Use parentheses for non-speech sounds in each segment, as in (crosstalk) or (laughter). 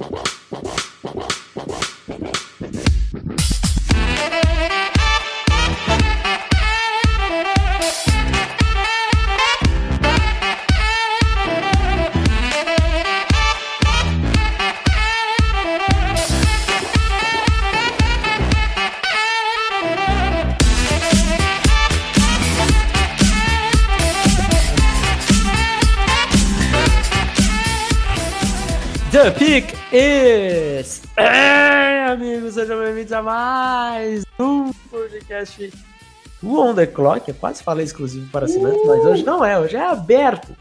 Wow. Mais um podcast o On The Clock. Eu quase falei exclusivo para assinantes, uh! mas hoje não é, hoje é aberto.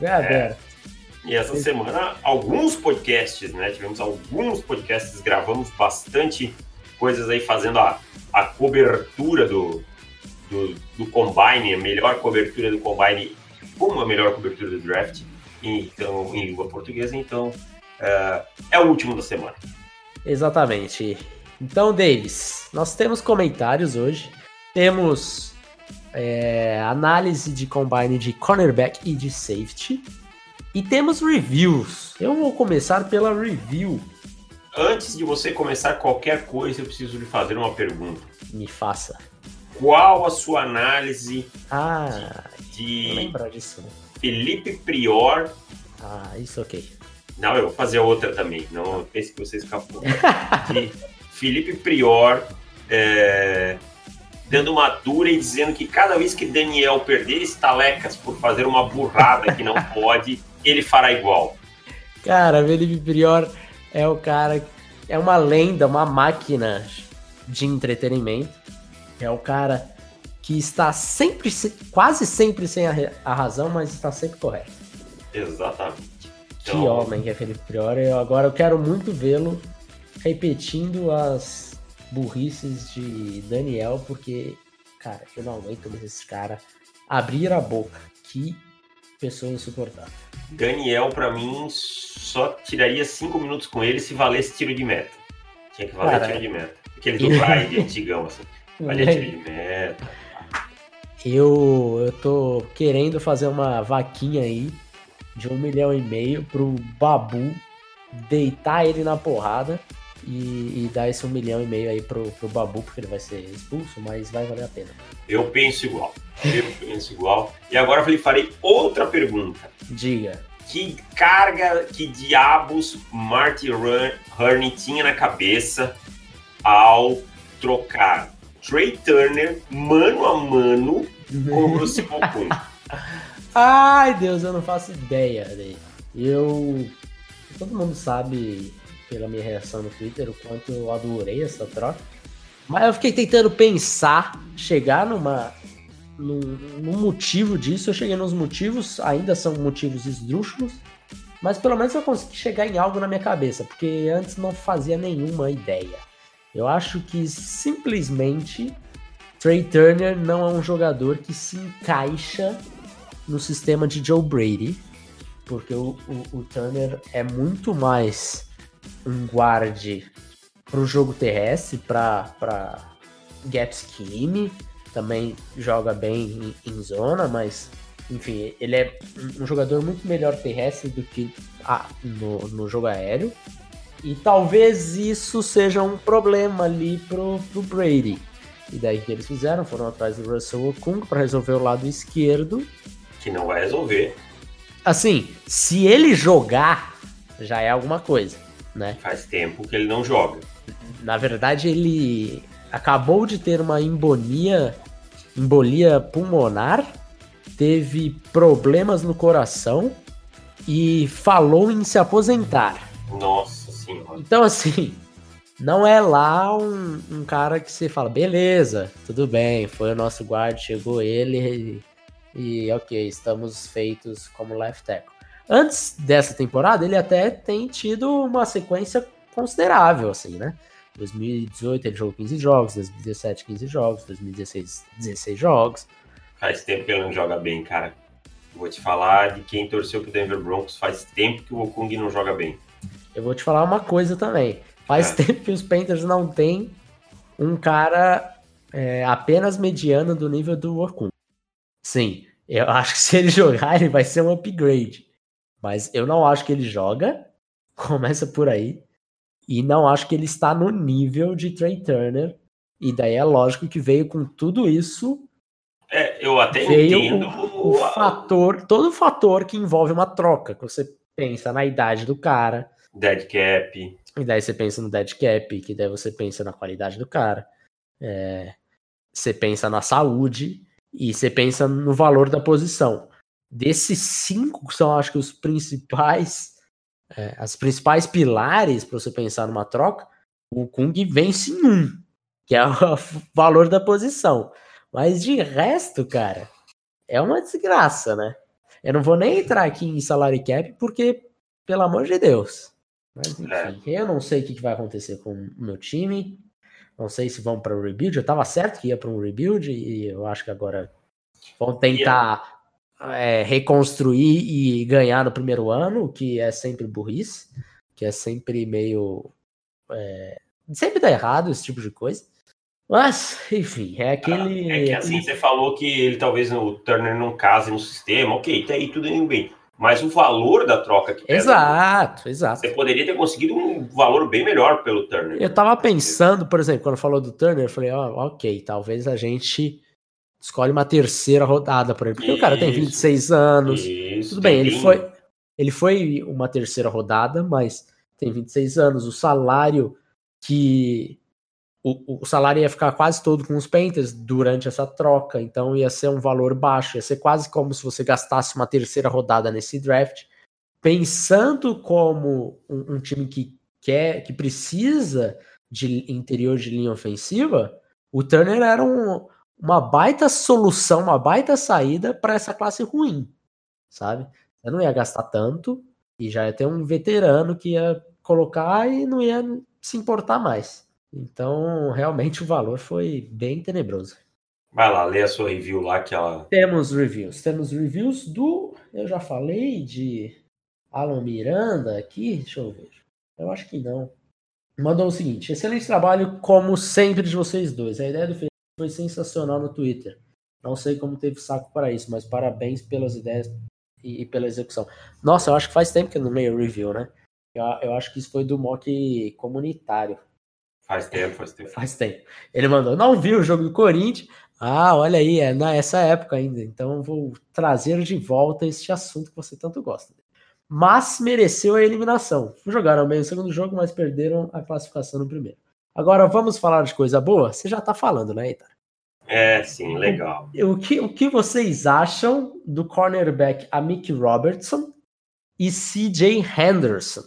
É aberto. É. E essa semana, alguns podcasts, né? Tivemos alguns podcasts, gravamos bastante coisas aí fazendo a, a cobertura do, do, do Combine, a melhor cobertura do Combine, como a melhor cobertura do draft, então, em língua portuguesa. Então, é, é o último da semana. Exatamente. Então, Davis, nós temos comentários hoje. Temos é, análise de combine de cornerback e de safety. E temos reviews. Eu vou começar pela review. Antes de você começar qualquer coisa, eu preciso lhe fazer uma pergunta. Me faça. Qual a sua análise ah, de, disso, né? Felipe Prior? Ah, isso ok. Não, eu vou fazer outra também. Não pense que você escapou. De (laughs) Felipe Prior é, dando uma dura e dizendo que cada vez que Daniel perder estalecas por fazer uma burrada que não (laughs) pode, ele fará igual. Cara, Felipe Prior é o cara, é uma lenda, uma máquina de entretenimento. É o cara que está sempre, quase sempre sem a, razão, mas está sempre correto. Exatamente. Que então... homem que é Felipe Priori. Agora eu quero muito vê-lo repetindo as burrices de Daniel, porque, cara, eu não aguento mais esse cara abrir a boca. Que pessoa insuportável. Daniel, para mim, só tiraria cinco minutos com ele se valesse tiro de meta. Tinha que valer cara, tiro de meta. Aquele do Pride antigão, assim. Valia (laughs) tiro de meta. Eu, eu tô querendo fazer uma vaquinha aí de um milhão e meio pro Babu deitar ele na porrada e, e, dar esse um milhão e meio aí pro, pro Babu, porque ele vai ser expulso, mas vai valer a pena. Eu penso igual. Eu penso igual. E agora eu lhe farei outra pergunta. Diga. Que carga, que diabos Marty Hurney tinha na cabeça ao trocar Trey Turner mano a mano com o Bruce (laughs) Bocun? Ai, Deus, eu não faço ideia. Eu. Todo mundo sabe, pela minha reação no Twitter, o quanto eu adorei essa troca. Mas eu fiquei tentando pensar, chegar numa. Num, num motivo disso. Eu cheguei nos motivos, ainda são motivos esdrúxulos. Mas pelo menos eu consegui chegar em algo na minha cabeça, porque antes não fazia nenhuma ideia. Eu acho que simplesmente Trey Turner não é um jogador que se encaixa no sistema de Joe Brady, porque o, o, o Turner é muito mais um guarde para o jogo terrestre, para gap scheme, também joga bem em, em, zona, mas enfim, ele é um jogador muito melhor terrestre do que ah, no, no jogo aéreo. E talvez isso seja um problema ali pro, pro Brady. E daí que eles fizeram? Foram atrás do Russell Okung para resolver o lado esquerdo que não vai resolver. Assim, se ele jogar, já é alguma coisa, né? Faz tempo que ele não joga. Na verdade, ele acabou de ter uma embolia, embolia pulmonar, teve problemas no coração e falou em se aposentar. Nossa senhora. Então, assim, não é lá um, um, cara que você fala, beleza, tudo bem, foi o nosso guarda, chegou ele e ok, estamos feitos como left tackle. Antes dessa temporada, ele até tem tido uma sequência considerável, assim, né? 2018 ele jogou 15 jogos, 2017 15 jogos, 2016 16 jogos. Faz tempo que ele não joga bem, cara. Vou te falar de quem torceu pro Denver Broncos, faz tempo que o Okung não joga bem. Eu vou te falar uma coisa também. Faz é. tempo que os Panthers não tem um cara é, apenas mediano do nível do Okung. Sim, eu (laughs) acho que se ele jogar, ele vai ser um upgrade. Mas eu não acho que ele joga. (laughs) Começa por aí. E não acho que ele está no nível de Trey Turner. E daí é lógico que veio com tudo isso. É, eu até veio entendo. O, o fator, todo fator que envolve uma troca. Que você pensa na idade do cara. Dead cap. E daí você pensa no dead cap, que daí você pensa na qualidade do cara. É, você pensa na saúde e você pensa no valor da posição. Desses cinco são, acho que, os principais, é, as principais pilares para você pensar numa troca. O Kung vence em um, que é (laughs) o valor da posição. Mas de resto, cara, é uma desgraça, né? Eu não vou nem entrar aqui em salary cap, porque, pelo amor de Deus. Mas enfim, é. eu não sei o que vai acontecer com o meu time. Não sei se vão para o rebuild. Eu estava certo que ia para um rebuild e eu acho que agora vão tentar é, reconstruir e ganhar no primeiro ano, o que é sempre burrice, que é sempre meio. É, sempre dá errado esse tipo de coisa. Mas, enfim, é aquele. É que assim, você falou que ele talvez o Turner não case no sistema, ok, tá aí tudo indo bem. Mas o valor da troca que pesa, Exato, exato. Você poderia ter conseguido um valor bem melhor pelo Turner. Eu tava pensando, por exemplo, quando falou do Turner, eu falei, ó, oh, ok, talvez a gente escolhe uma terceira rodada por ele. Porque isso, o cara tem 26 anos. Isso, tudo bem, ele foi, ele foi uma terceira rodada, mas tem 26 anos. O salário que o, o, salário ia ficar quase todo com os Panthers durante essa troca, então ia ser um valor baixo, ia ser quase como se você gastasse uma terceira rodada nesse draft, pensando como um, um time que quer, que precisa de interior de linha ofensiva, o Turner era um, uma baita solução, uma baita saída para essa classe ruim, sabe? Eu não ia gastar tanto e já ia ter um veterano que ia colocar e não ia se importar mais. Então, realmente (laughs) o valor foi bem tenebroso. Vai lá, lê a sua review lá que ela. Temos reviews. Temos reviews do. Eu já falei de Alan Miranda aqui. Deixa eu ver. Eu acho que não. Mandou o seguinte: excelente trabalho, como sempre, de vocês dois. A ideia do Felipe foi sensacional no Twitter. Não sei como teve saco para isso, mas parabéns pelas ideias e, pela execução. Nossa, eu acho que faz tempo que eu não leio review, né? Eu, eu acho que isso foi do mock comunitário. Faz tempo, faz tempo. Faz tempo. Ele mandou, não viu o jogo do Corinthians. Ah, olha aí, é nessa época ainda. Então vou trazer de volta este assunto que você tanto gosta. Mas mereceu a eliminação. Jogaram bem o segundo jogo, mas perderam a classificação no primeiro. Agora vamos falar de coisa boa? Você já tá falando, né, Itar? É, sim, legal. O, que, o que vocês acham do cornerback Amik Robertson e CJ Henderson?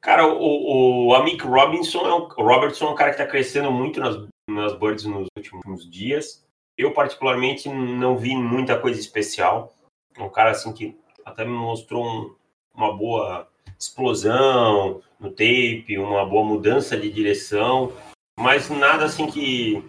Cara, o, o Amik Robinson é um, Robertson é um cara que está crescendo muito nas, nas birds nos últimos dias. Eu, particularmente, não vi muita coisa especial. É um cara assim que até me mostrou um, uma boa explosão no tape, uma boa mudança de direção, mas nada assim que,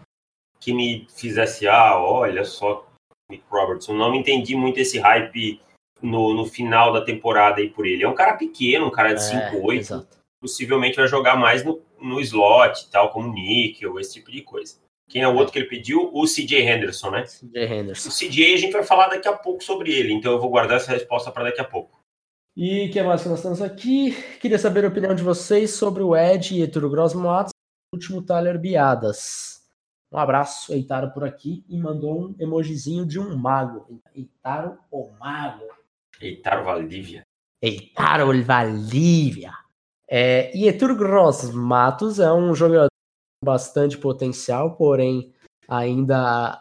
que me fizesse, ah, olha só, Mick Robertson. Não entendi muito esse hype no, no final da temporada aí por ele. É um cara pequeno, um cara de é, 5'8", possivelmente vai jogar mais no, no slot, tal, como níquel, esse tipo de coisa. Quem é o outro que ele pediu? O CJ Henderson, né? CJ Henderson. O CJ a gente vai falar daqui a pouco sobre ele, então eu vou guardar essa resposta para daqui a pouco. E o que mais que nós temos aqui? Queria saber a opinião de vocês sobre o Ed e Eturo Grossmatos, último Tyler Biadas. Um abraço, Eitaro por aqui, e mandou um emojizinho de um mago. Eitaro o mago. Eitaro Valdívia. Eitaro Valdívia. É, e Etur Gross Matos é um jogador com bastante potencial, porém ainda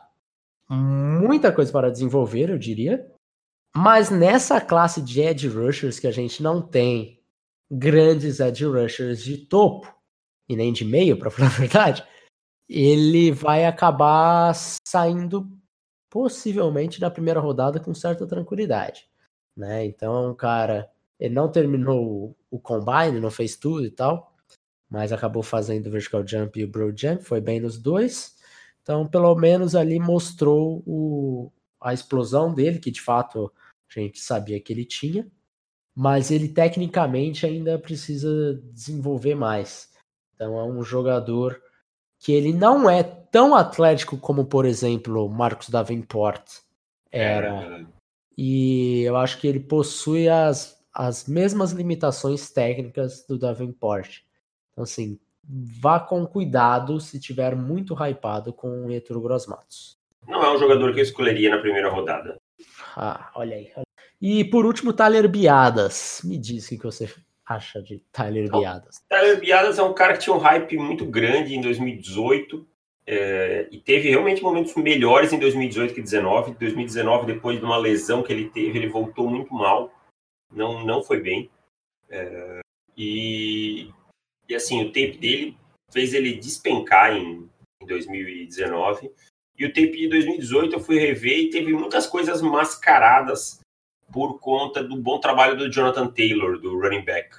muita coisa para desenvolver, eu diria. Mas nessa classe de edge rushers que a gente não tem grandes edge rushers de topo e nem de meio, para (laughs) falar a verdade, ele vai acabar saindo possivelmente na primeira rodada com certa tranquilidade, né? Então é cara ele não terminou o combine, não fez tudo e tal, mas acabou fazendo o vertical jump e o broad jump, foi bem nos dois. Então, pelo menos ali mostrou o, a explosão dele, que de fato a gente sabia que ele tinha, mas ele tecnicamente ainda precisa desenvolver mais. Então, é um jogador que ele não é tão atlético como, por exemplo, Marcos Davenport era. É. E eu acho que ele possui as as mesmas limitações técnicas do Davenport. Então, assim, vá com cuidado se tiver muito hypado com o Etro Grossmatos. Não é um jogador que eu escolheria na primeira rodada. Ah, olha aí. E por último, Tyler Biadas. Me diz o que você acha de Tyler Biadas. Tyler Biadas é um cara que tinha um hype muito grande em 2018 é, e teve realmente momentos melhores em 2018 que 2019. 2019, depois de uma lesão que ele teve, ele voltou muito mal. Não, não foi bem. É, e, e assim, o tape dele fez ele despencar em, em 2019. E o tape de 2018 eu fui rever e teve muitas coisas mascaradas por conta do bom trabalho do Jonathan Taylor, do running back.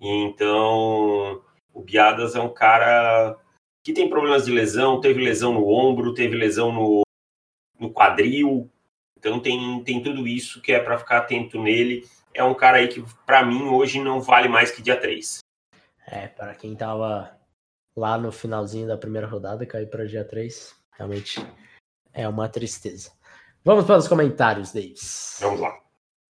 Então, o Biadas é um cara que tem problemas de lesão, teve lesão no ombro, teve lesão no, no quadril. Então, tem, tem tudo isso que é para ficar atento nele. É um cara aí que, para mim, hoje não vale mais que dia 3. É, para quem tava lá no finalzinho da primeira rodada, cair para dia 3, realmente é uma tristeza. Vamos para os comentários, Davis. Vamos lá.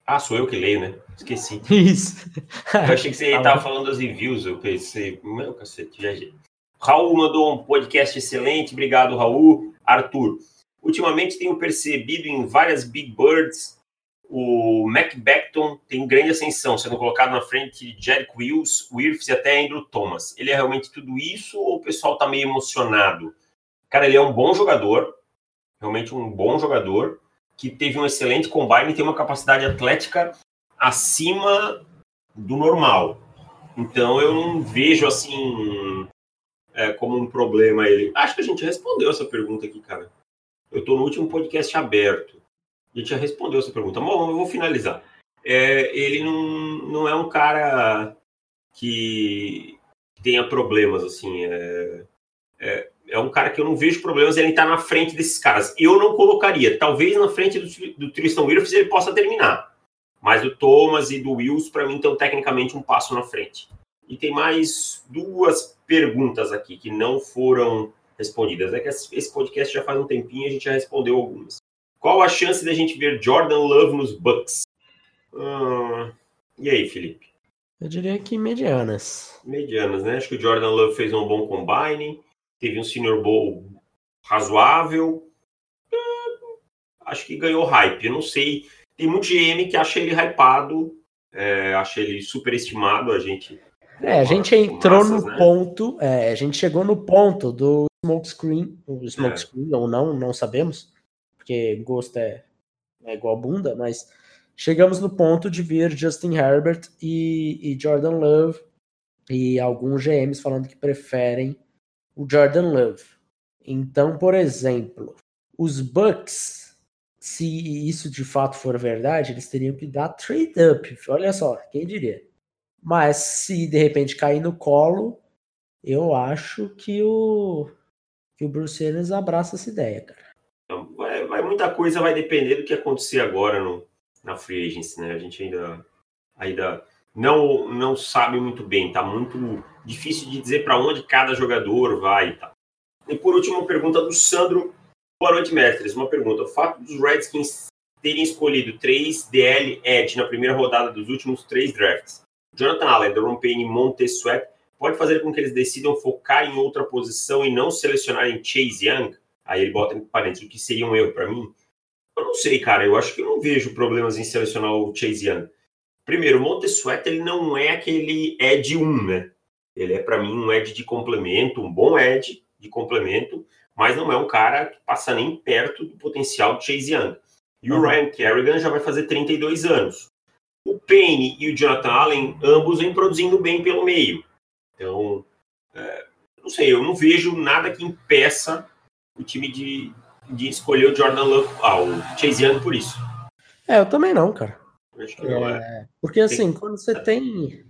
Ah, sou eu que leio, né? Esqueci. (laughs) Isso. Eu achei que você estava falando das reviews, eu pensei, meu cacete, viajei. Raul mandou um podcast excelente, obrigado, Raul. Arthur, ultimamente tenho percebido em várias Big Birds o Mac Beckton tem grande ascensão, sendo colocado na frente de Jerick Wills, Wirfs e até Andrew Thomas. Ele é realmente tudo isso ou o pessoal está meio emocionado? Cara, ele é um bom jogador, realmente um bom jogador, que teve um excelente combine e tem uma capacidade atlética acima do normal. Então eu não vejo assim é, como um problema ele. Acho que a gente respondeu essa pergunta aqui, cara. Eu estou no último podcast aberto. A gente já respondeu essa pergunta. Bom, eu vou finalizar. É, ele não, não é um cara que tenha problemas, assim. É, é, é, um cara que eu não vejo problemas ele está na frente desses caras. Eu não colocaria. Talvez na frente do, do Tristan Wirfs ele possa terminar. Mas o Thomas e do Wills, para mim, estão tecnicamente um passo na frente. E tem mais duas perguntas aqui que não foram respondidas. É que esse podcast já faz um tempinho e a gente já respondeu algumas. Qual a chance da gente ver Jordan Love nos Bucks? Hum, e aí, Felipe? Eu diria que medianas. Medianas, né? Acho que o Jordan Love fez um bom combine, teve um Senior Bowl razoável. Hum, acho que ganhou hype. Eu não sei. Tem muito GM que acha ele hypado, é, acha ele superestimado. A gente. É, a gente entrou massas, no né? ponto, é, a gente chegou no ponto do smokescreen, o smokescreen é. ou não, não sabemos porque gosto é, é igual bunda, mas chegamos no ponto de ver Justin Herbert e, e Jordan Love e alguns GMs falando que preferem o Jordan Love. Então, por exemplo, os Bucks, se isso de fato for verdade, eles teriam que dar trade up. Olha só, quem diria? Mas se de repente cair no colo, eu acho que o que o Bruce Arians abraça essa ideia, cara. Então, vai, vai, muita coisa vai depender do que acontecer agora no, na free agency, né? A gente ainda, ainda não, não sabe muito bem, tá muito difícil de dizer para onde cada jogador vai e tal. E por último, uma pergunta do Sandro. Boa noite, mestres. Uma pergunta. O fato dos Redskins terem escolhido três DL Edge na primeira rodada dos últimos três drafts, Jonathan Allen, Deron Payne e Montez Sweat, pode fazer com que eles decidam focar em outra posição e não selecionarem Chase Young? Aí ele bota em parênteses o que seria um erro para mim. Eu não sei, cara. Eu acho que eu não vejo problemas em selecionar o Chase Young. Primeiro, o Montesueta ele não é aquele Ed 1, né? Ele é, para mim, um Ed de complemento, um bom Ed de complemento, mas não é um cara que passa nem perto do potencial do Chase Young. E o uhum. Ryan Kerrigan já vai fazer 32 anos. O Payne e o Jonathan Allen, ambos vêm produzindo bem pelo meio. Então, é, não sei, eu não vejo nada que impeça o time de, de escolher o Jordan Love, ah, o Chase Young por isso. É, eu também não, cara. Acho que não é. é. Porque assim, quando você tem.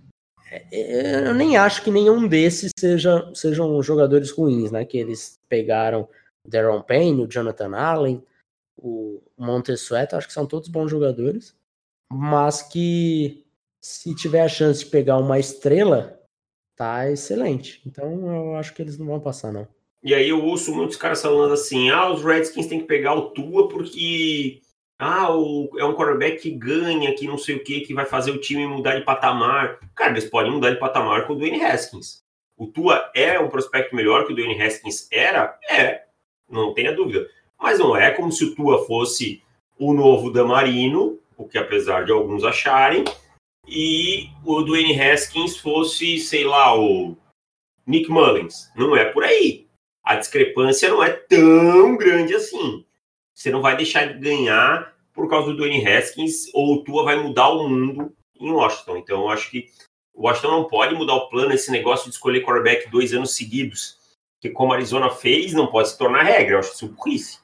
É, é, eu nem acho que nenhum desses seja, sejam jogadores ruins, né? Que eles pegaram o Daron Payne, o Jonathan Allen, o Montesueta, acho que são todos bons jogadores, mas que se tiver a chance de pegar uma estrela, tá excelente. Então eu acho que eles não vão passar, não. E aí eu ouço muitos caras falando assim: ah, os Redskins têm que pegar o Tua porque ah, é um quarterback que ganha, que não sei o que, que vai fazer o time mudar de patamar. Cara, eles podem mudar de patamar com o Dwayne Haskins. O Tua é um prospecto melhor que o Dwayne Haskins era? É, não tenha dúvida. Mas não é como se o Tua fosse o novo Damarino, o que apesar de alguns acharem, e o Dwayne Haskins fosse, sei lá, o Nick Mullins. Não é por aí. A discrepância não é tão grande assim. Você não vai deixar de ganhar por causa do Dwayne Haskins ou o Tua vai mudar o mundo em Washington. Então, eu acho que o Washington não pode mudar o plano, esse negócio de escolher quarterback dois anos seguidos, que como a Arizona fez, não pode se tornar regra. Eu acho isso burrice.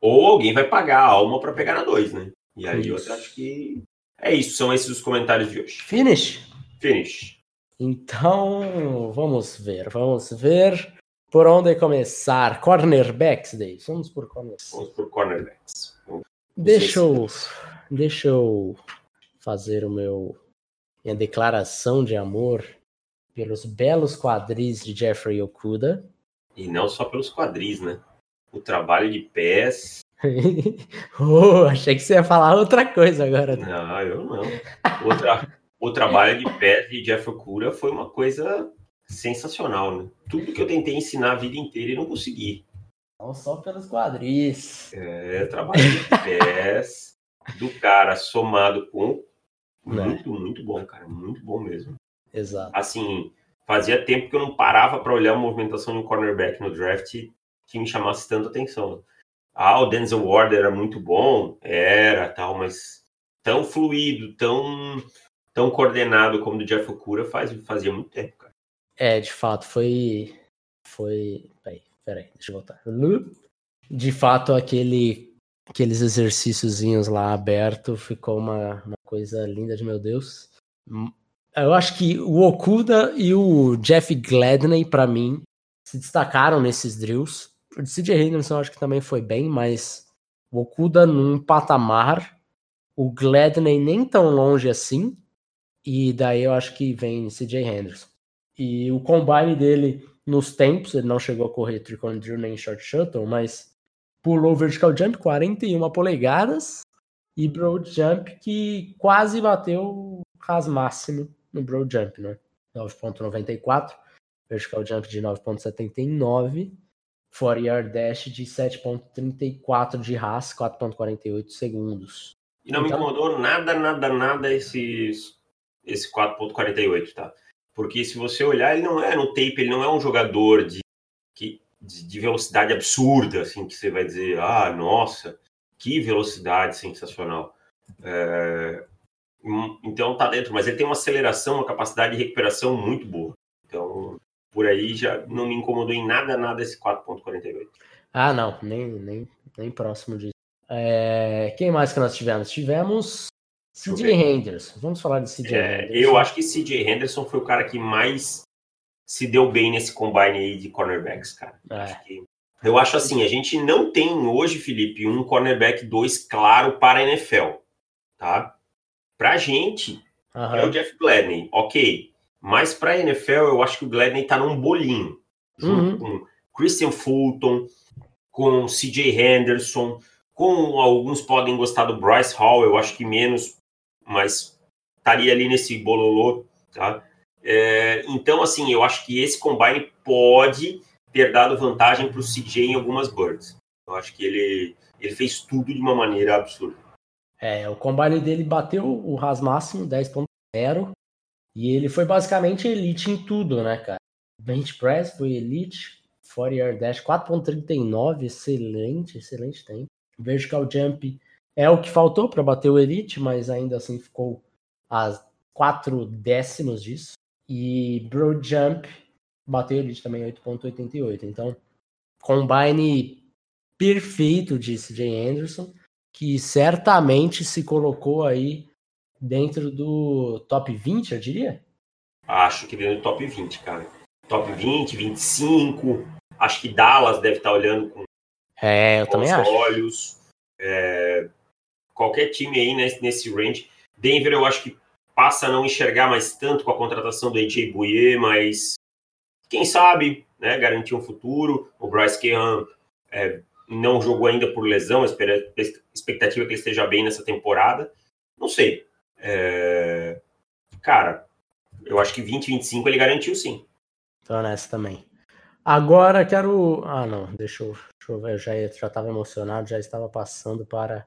Ou alguém vai pagar a alma para pegar na dois, né? E aí isso. eu acho que é isso. São esses os comentários de hoje. Finish? Finish. Então, vamos ver, vamos ver por onde começar. Cornerbacks, Dave. Vamos por cornerbacks. Vamos por cornerbacks. Deixa eu, deixa eu fazer o meu minha declaração de amor pelos belos quadris de Jeffrey Okuda. E não só pelos quadris, né? O trabalho de pés. (laughs) oh, achei que você ia falar outra coisa agora. Não, eu não. Outra, o trabalho de pés de Jeff Okuda foi uma coisa sensacional, né? Tudo que eu tentei ensinar a vida inteira e não consegui. Não só pelos quadris. É, trabalho de pés do cara somado com né? Muito, muito bom, cara. Muito bom mesmo. Exato. Assim, fazia tempo que eu não parava para olhar a movimentação de um cornerback no draft que me chamasse tanta atenção. Ah, o Denzel Ward era muito bom, era tal, mas tão fluido, tão tão coordenado como o do Jeff Okura faz, fazia muito tempo, cara. É, de fato, foi foi, peraí, peraí, deixa eu voltar. De fato, aquele aqueles exercíciozinhos lá aberto ficou uma, uma coisa linda de meu Deus. Eu acho que o Okuda e o Jeff Gladney, para mim, se destacaram nesses drills. O CJ Henderson acho que também foi bem, mas o Okuda num patamar, o Gladney nem tão longe assim, e daí eu acho que vem CJ Henderson. E o combine dele nos tempos, ele não chegou a correr tricone drill nem short shuttle, mas pulou vertical jump 41 polegadas e broad jump que quase bateu ras máximo no broad jump, né? 9.94, vertical jump de 9.79, 40 yard dash de 7.34 de ras, 4.48 segundos. E não então, me incomodou nada, nada, nada esse, esse 4.48, tá? Porque se você olhar, ele não é no tape, ele não é um jogador de que de, de, velocidade absurda, assim, que você vai dizer, ah, nossa, que velocidade sensacional. É, hum, então tá dentro, mas ele tem uma aceleração, uma capacidade de recuperação muito boa. Então, por aí já não me incomodou em nada, nada esse 4.48. Ah, não, nem, nem, nem próximo disso. É, quem mais que nós tivemos? Tivemos CJ Henderson. Vamos falar de CJ é, Henderson. Eu acho que CJ Henderson foi o cara que mais se deu bem nesse combine aí de cornerbacks, cara. É. Eu acho assim, a gente não tem hoje, Felipe, um cornerback 2 claro para a NFL, tá? Pra gente, uhum. é o Jeff Gladney, ok. Mas pra NFL, eu acho que o Gladney tá num bolinho. Junto uhum. com Christian Fulton, com CJ Henderson, com alguns podem gostar do Bryce Hall, eu acho que menos, mas estaria ali nesse bololô, tá? É, então, assim, eu acho que esse combine pode ter dado vantagem para o CJ em algumas birds. Eu acho que ele, ele fez tudo de uma maneira absurda. É, o combine dele bateu o RAS máximo, 10.0, e ele foi basicamente elite em tudo, né, cara? Bench press foi elite, 40 yard dash 4.39, excelente, excelente tempo. Vertical jump é o que faltou para bater o elite, mas ainda assim ficou a 4 décimos disso. E Broad Jump bateu elite também 8.88. Então, combine perfeito de CJ Anderson, que certamente se colocou aí dentro do top 20, eu diria? Acho que dentro do top 20, cara. Top 20, 25. Acho que Dallas deve estar olhando com é, eu também acho. olhos. É, qualquer time aí nesse, nesse range. Denver, eu acho que passa a não enxergar mais tanto com a contratação do AJ Bouye, mas quem sabe, né, garantir um futuro. O Bryce Cahan é, não jogou ainda por lesão, a expectativa é que ele esteja bem nessa temporada. Não sei. É... Cara, eu acho que 20, 25 ele garantiu sim. Tô nessa também. Agora quero. Ah, não, deixa eu, deixa eu ver. Eu já, já estava emocionado, já estava passando para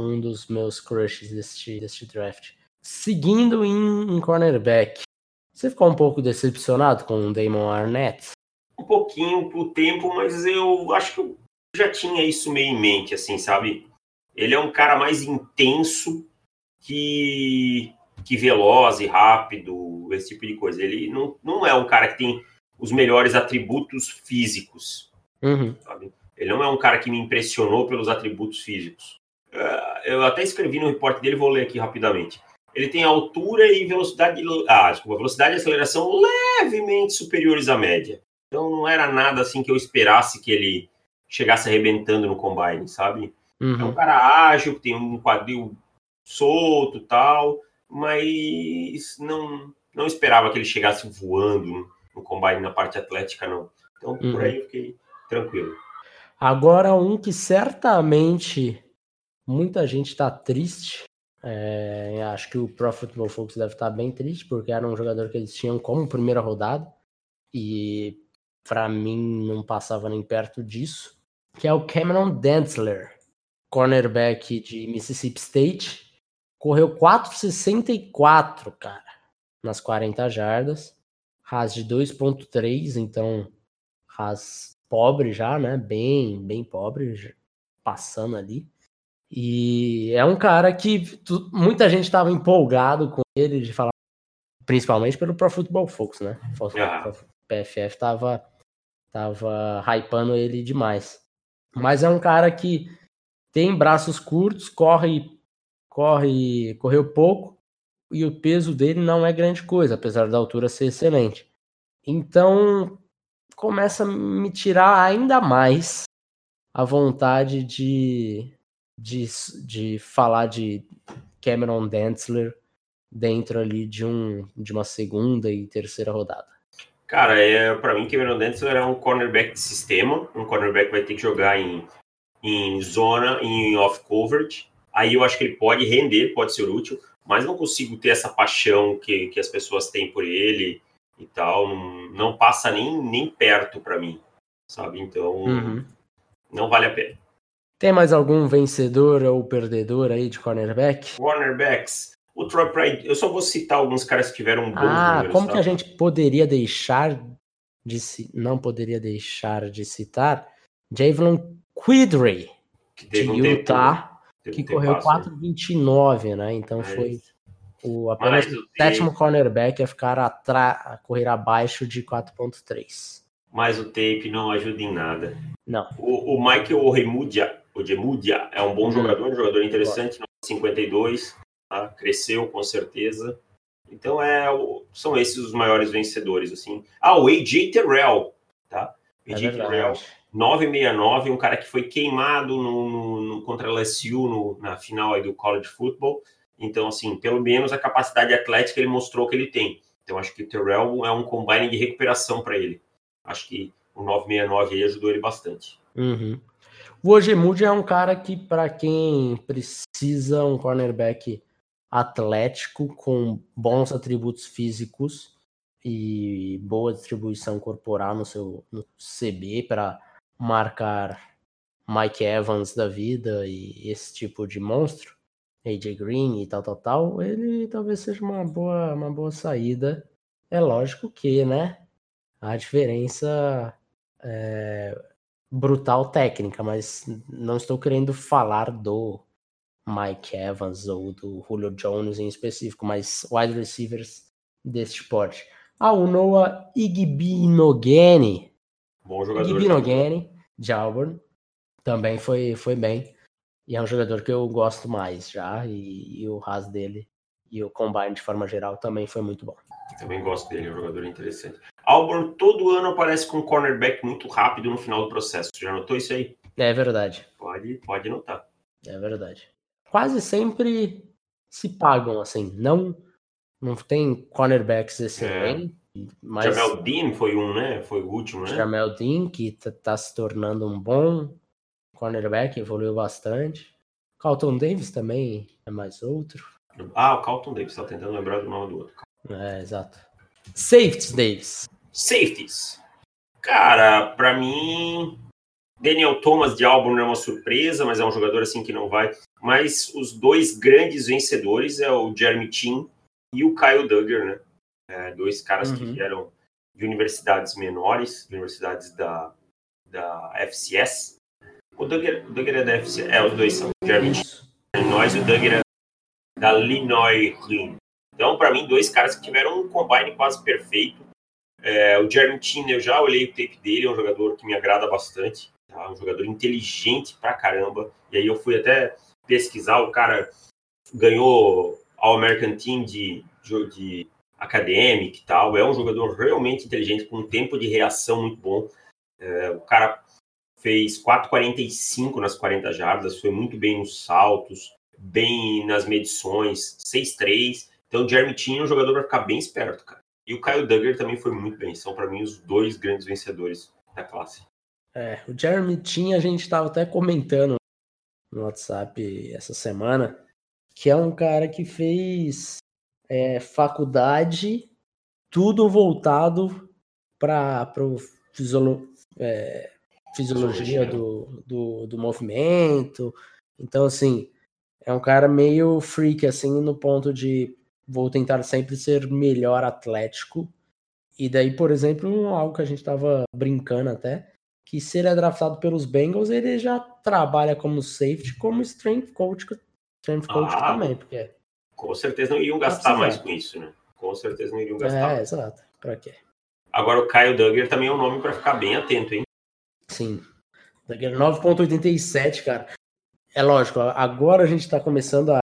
um dos meus crushes deste, deste draft. Seguindo em, em cornerback, você ficou um pouco decepcionado com o Damon Arnett? Um pouquinho pro tempo, mas eu acho que eu já tinha isso meio em mente, assim, sabe? Ele é um cara mais intenso que, que veloz e rápido, esse tipo de coisa. Ele não, não é um cara que tem os melhores atributos físicos. Uhum. Ele não é um cara que me impressionou pelos atributos físicos. Uh, eu até escrevi no repórter dele, vou ler aqui rapidamente. Ele tem altura e velocidade, ah, desculpa, velocidade e aceleração levemente superiores à média. Então não era nada assim que eu esperasse que ele chegasse arrebentando no combine, sabe? Uhum. É um cara ágil, tem um quadril solto tal, mas não, não esperava que ele chegasse voando no combine na parte atlética, não. Então, por uhum. aí eu fiquei tranquilo. Agora, um que certamente muita gente está triste. É, acho que o Pro Football Focus deve estar tá bem triste, porque era um jogador que eles tinham como primeira rodada. E para mim não passava nem perto disso. Que é o Cameron Densler, cornerback de Mississippi State. Correu 4,64, cara, nas 40 jardas. Ras de 2.3, então Ras pobre já, né? Bem, bem pobre, passando ali. E é um cara que tu, muita gente estava empolgado com ele de falar, principalmente pelo Pro Football Focus, né? O PFF tava, tava hypando ele demais. Mas é um cara que tem braços curtos, corre, corre, correu pouco, e o peso dele não é grande coisa, apesar da altura ser excelente. Então, começa a me tirar ainda mais a vontade de, de, de falar de Cameron Densler dentro ali de, um, de uma segunda e terceira rodada. Cara, é, para mim, Cameron Densler é um cornerback de sistema, um cornerback que vai ter que jogar em, em zona, em off coverage. Aí eu acho que ele pode render, pode ser útil, mas não consigo ter essa paixão que, que as pessoas têm por ele e tal, não, não passa nem, nem perto para mim, sabe? Então, uhum. não vale a pena. Tem mais algum vencedor ou perdedor aí de cornerback? Cornerbacks. O Troy Pride, eu só vou citar alguns caras que tiveram bons Ah, números, como tá? que a gente poderia deixar de se, não poderia deixar de citar Javelin Quidry de Utah, tempo, que correu 4:29, né? Então Mas... foi o apenas o sétimo cornerback a ficar a correr abaixo de 4.3. Mas o tape não ajuda em nada. Não. O, o Michael Oremudia, Ojemudia é um bom hum. jogador, um jogador interessante, 52, tá? cresceu com certeza. Então é, são esses os maiores vencedores, assim. Ah, o AJ Terrell, tá? AJ é Terrell, 969, um cara que foi queimado no, no, no contra a LSU no, na final do college football. Então, assim, pelo menos a capacidade atlética ele mostrou que ele tem. Então, acho que o Terrell é um combine de recuperação para ele. Acho que o 969 aí ajudou ele bastante. Uhum. O Ojemude é um cara que, para quem precisa um cornerback atlético com bons atributos físicos e boa distribuição corporal no seu no CB para marcar Mike Evans da vida e esse tipo de monstro, AJ Green e tal, tal, tal, ele talvez seja uma boa, uma boa saída. É lógico que, né? A diferença é brutal técnica, mas não estou querendo falar do Mike Evans ou do Julio Jones em específico, mas wide receivers deste porte. Ah, o Noah Igbinogene. Bom jogador. Igbinogene, de Auburn, também foi, foi bem. E é um jogador que eu gosto mais já. E, e o ras dele e o combine de forma geral também foi muito bom. Também gosto dele, é um jogador interessante. Auburn todo ano aparece com um cornerback muito rápido no final do processo. Já notou isso aí? É verdade. Pode, pode notar. É verdade. Quase sempre se pagam assim. Não, não tem cornerbacks excelentes. É. Mas... Jamel Dean foi um, né? Foi o último, né? Jamel Dean, que tá, tá se tornando um bom cornerback, evoluiu bastante. Carlton Davis também é mais outro. Ah, o Carlton Davis, tá tentando lembrar do nome do outro. É, exato. Safeties, Davis. Safeties. Cara, para mim, Daniel Thomas de Auburn é uma surpresa, mas é um jogador assim que não vai. Mas os dois grandes vencedores é o Jeremy Chin e o Kyle Duggar, né? É, dois caras uhum. que vieram de universidades menores, universidades da, da FCS. O Duggar, o Duggar é da FCS, é, os dois são. O Jeremy Chin nós e o Duggar é da Illinois Então, para mim, dois caras que tiveram um combine quase perfeito. É, o Jeremy Chin, eu já olhei o tape dele, é um jogador que me agrada bastante. Tá? Um jogador inteligente pra caramba. E aí eu fui até pesquisar, o cara ganhou All American Team de, de, de acadêmico e tal. É um jogador realmente inteligente, com um tempo de reação muito bom. É, o cara fez 4,45 nas 40 jardas, foi muito bem nos saltos, bem nas medições, 6,3. Então o Jeremy tinha um jogador para ficar bem esperto, cara. E o Kyle Duggar também foi muito bem. São para mim os dois grandes vencedores da classe. É, o Jeremy tinha, a gente estava até comentando no WhatsApp essa semana, que é um cara que fez é, faculdade, tudo voltado para fisiolo, é, fisiologia do, do, do movimento. Então, assim, é um cara meio freak, assim, no ponto de vou tentar sempre ser melhor atlético. E daí, por exemplo, algo que a gente estava brincando até, que se ele é draftado pelos Bengals, ele já trabalha como safety, como strength coach, strength coach ah, também, porque com certeza não iriam gastar mais com isso, né? Com certeza não iriam gastar. É, mais. exato. Pra quê? Agora o Kyle Duggar também é um nome para ficar bem atento, hein? Sim. Duggar 9.87, cara. É lógico, agora a gente está começando a,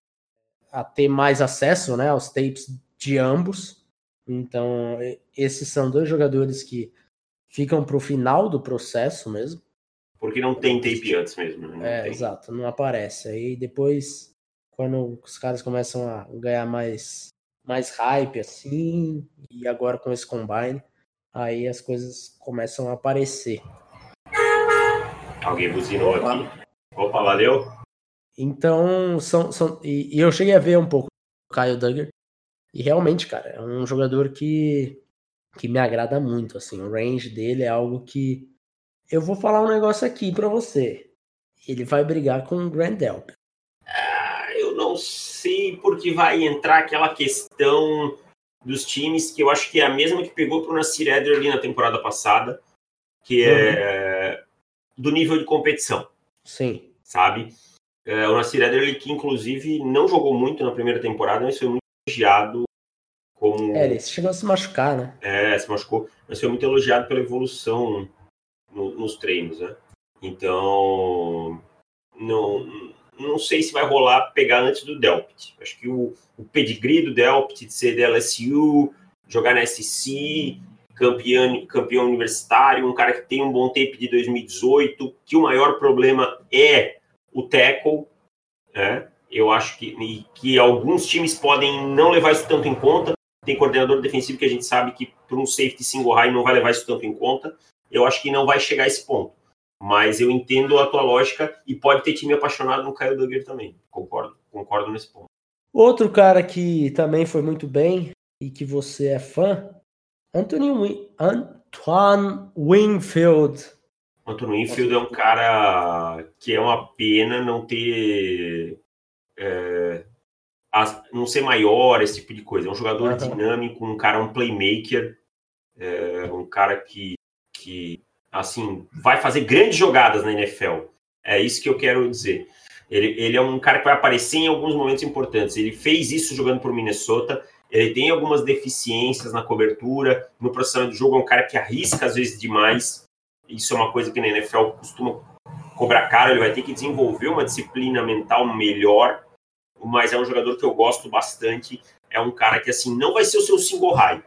a ter mais acesso, né, aos tapes de ambos. Então, esses são dois jogadores que ficam para o final do processo mesmo. Porque não tem tape antes mesmo. Né? é, tem. exato, não aparece. Aí depois, quando os caras começam a ganhar mais, mais hype, assim, e agora com esse combine, aí as coisas começam a aparecer. Alguém buzinou aqui. Opa, valeu. Então, são, são e, e, eu cheguei a ver um pouco o Kyle Duggar, e realmente, cara, é um jogador que que me agrada muito, assim, o range dele é algo que eu vou falar um negócio aqui para você. Ele vai brigar com o Grand Delp. Ah, eu não sei porque vai entrar aquela questão dos times que eu acho que é a mesma que pegou pro Nasir Eder ali na temporada passada, que é uhum. do nível de competição. Sim. Sabe? É, o Nasir Eder, que inclusive não jogou muito na primeira temporada, mas foi muito elogiado como... É, ele chegou a se machucar, né? É, se machucou, mas foi muito elogiado pela evolução no, nos treinos, né? Então, não, não sei se vai rolar pegar antes do Delpit. Acho que o, o pedigree do Delpit de ser da LSU, jogar na SC, campeão, campeão universitário, um cara que tem um bom tempo de 2018, que o maior problema é o tackle, né? Eu acho que, que alguns times podem não levar isso tanto em conta, tem coordenador defensivo que a gente sabe que para um safety single high não vai levar isso tanto em conta. Eu acho que não vai chegar a esse ponto. Mas eu entendo a tua lógica e pode ter time apaixonado no Kyle Duggar também. Concordo, concordo nesse ponto. Outro cara que também foi muito bem e que você é fã, Anthony Win Antoine Winfield. Anthony Winfield é um cara que é uma pena não ter é, a não ser maior, esse tipo de coisa. É um jogador uhum. dinâmico, um cara, um playmaker, é, um cara que, que, assim, vai fazer grandes jogadas na NFL. É isso que eu quero dizer. Ele, ele é um cara que vai aparecer em alguns momentos importantes. Ele fez isso jogando por Minnesota. Ele tem algumas deficiências na cobertura, no processamento do jogo. É um cara que arrisca às vezes demais. Isso é uma coisa que na NFL costuma cobrar caro. Ele vai ter que desenvolver uma disciplina mental melhor mas é um jogador que eu gosto bastante. É um cara que, assim, não vai ser o seu single high,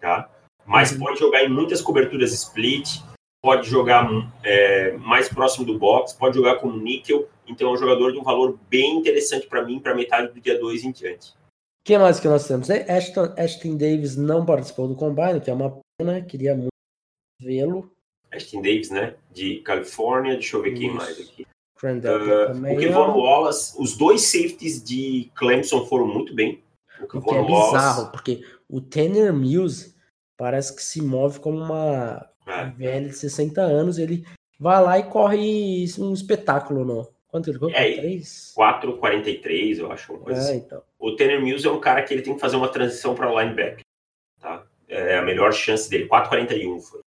tá? Mas uhum. pode jogar em muitas coberturas split, pode jogar é, mais próximo do box, pode jogar como níquel. Então é um jogador de um valor bem interessante para mim, para metade do dia 2 em diante. O que mais que nós temos? Ashton, Ashton Davis não participou do combine, que é uma pena, queria muito vê-lo. Ashton Davis, né? De Califórnia, deixa eu ver Isso. quem mais aqui. Uh, o Kevon Wallace, os dois safeties de Clemson foram muito bem. O, que é Wallace... bizarro, porque o Tanner Mills parece que se move como uma é. velha de 60 anos. Ele vai lá e corre um espetáculo, não? Quanto ele correu? É, 4,43, eu acho. Uma coisa é, assim. então. O Tanner Mills é um cara que ele tem que fazer uma transição para linebacker. Tá? É a melhor chance dele. 4,41 foi.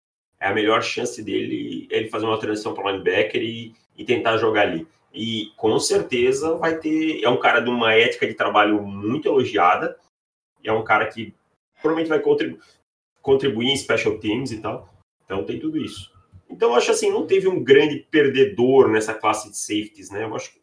É a melhor chance dele ele fazer uma transição para linebacker e, e tentar jogar ali. E com certeza vai ter. É um cara de uma ética de trabalho muito elogiada. É um cara que provavelmente vai contribuir, contribuir em special teams e tal. Então tem tudo isso. Então eu acho assim, não teve um grande perdedor nessa classe de safeties, né? Eu acho que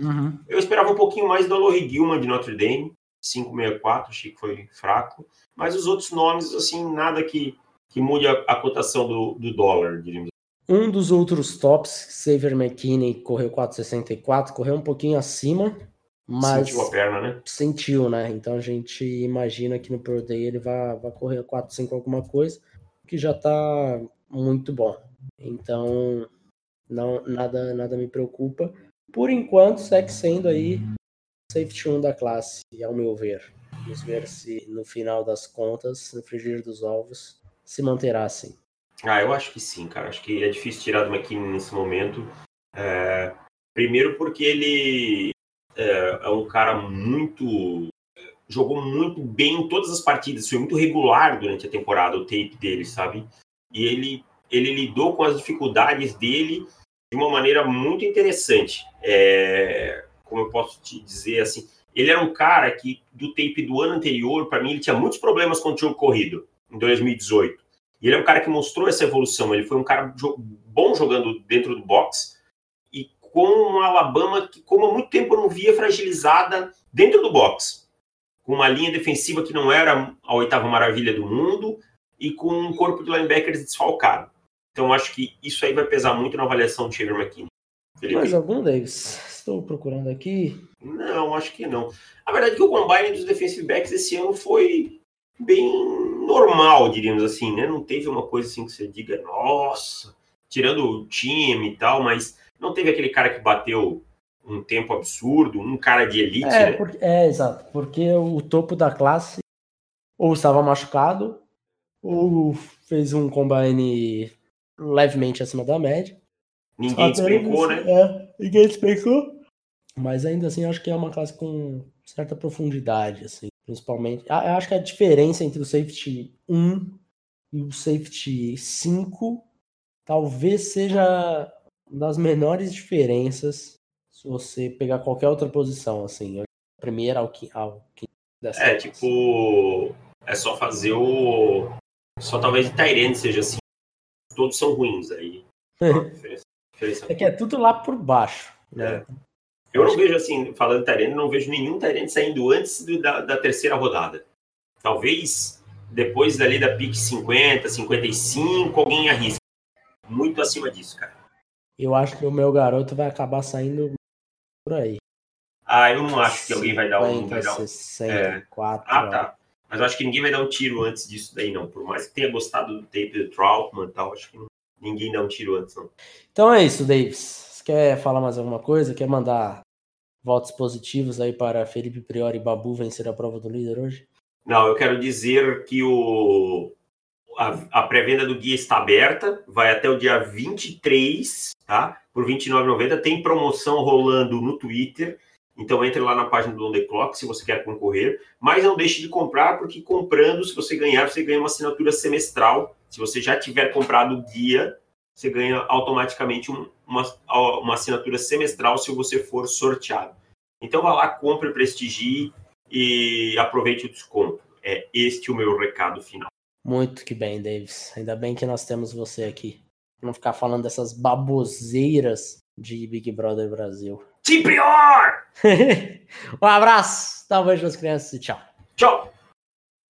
uhum. eu esperava um pouquinho mais do Alohi Gilman de Notre Dame, 564, achei que foi fraco. Mas os outros nomes, assim, nada que, que mude a, a cotação do, do dólar, diríamos. Um dos outros tops, Xavier McKinney, correu 4,64, correu um pouquinho acima, mas... Sentiu a perna, né? Sentiu, né? Então a gente imagina que no Pro Day ele vai, vai correr 4,5 alguma coisa, que já tá muito bom. Então, não, nada, nada me preocupa. Por enquanto, segue sendo aí safety 1 da classe, ao meu ver. Vamos ver se no final das contas, no frigir dos ovos, se manterá assim. Ah, eu acho que sim, cara. Acho que é difícil tirar do McKinney nesse momento. É... Primeiro porque ele é, é um cara muito jogou muito bem em todas as partidas, foi muito regular durante a temporada o tape dele, sabe? E ele ele lidou com as dificuldades dele de uma maneira muito interessante. É, como eu posso te dizer assim, ele era um cara que do tape do ano anterior, para mim, ele tinha muitos problemas com o jogo corrido em 2018. E ele é um cara que mostrou essa evolução. Ele foi um cara bom jogando dentro do box e com uma Alabama que, como há muito tempo eu não via fragilizada dentro do box, com uma linha defensiva que não era a oitava maravilha do mundo e com um corpo de linebackers desfalcado. Então, acho que isso aí vai pesar muito na avaliação de Xavier McKinney. Felipe? Mais algum, Davis? Estou procurando aqui. Não, acho que não. A verdade é que o combine dos defensive backs esse ano foi bem normal, diríamos assim, né? Não teve uma coisa assim que você diga, nossa, tirando o time e tal, mas não teve aquele cara que bateu um tempo absurdo, um cara de elite, é, né? Porque, é, exato, porque o topo da classe ou estava machucado, ou fez um combine levemente acima da média. Ninguém despencou, né? É, ninguém despencou. Mas ainda assim, acho que é uma classe com certa profundidade, assim, principalmente. Eu acho que a diferença entre o safety 1 e o safety 5 talvez seja uma das menores diferenças se você pegar qualquer outra posição, assim, a primeira ao quinto. Ao quinto é, tipo, é só fazer o. Só talvez o Tyrene seja assim todos são ruins. Aí (laughs) diferença, diferença é que é tudo lá por baixo. Né? É. Eu não vejo assim, falando de Tyrene, não vejo nenhum Tyrene saindo antes do, da, da, terceira rodada. Talvez depois dali da pique 50, 55, alguém arrisca. Muito acima disso, cara. Eu acho que o meu garoto vai acabar saindo por aí. Ah, eu não acho que alguém vai dar um. Vai dar um 64. É. Ah, tá. Mas eu acho que ninguém vai dar um tiro antes disso daí, não. Por mais que tenha gostado do tape do Troutman e tal, acho que ninguém dá um tiro antes, não. Então é isso, Davis. Você quer falar mais alguma coisa? Quer mandar votos positivos aí para Felipe Priori e Babu vencer a prova do líder hoje? Não, eu quero dizer que o, a, a pré-venda do guia está aberta, vai até o dia 23, tá? Por R$ 29,90. Tem promoção rolando no Twitter. Então entre lá na página do On The Clock se você quer concorrer, mas não deixe de comprar, porque comprando, se você ganhar, você ganha uma assinatura semestral. Se você já tiver comprado o guia, você ganha automaticamente um, uma, uma assinatura semestral se você for sorteado. Então vá lá, compre, prestigie e aproveite o desconto. É este o meu recado final. Muito que bem, Davis. Ainda bem que nós temos você aqui. Não ficar falando dessas baboseiras de Big Brother Brasil. Pior! (laughs) um abraço, talvez das crianças e tchau. Tchau.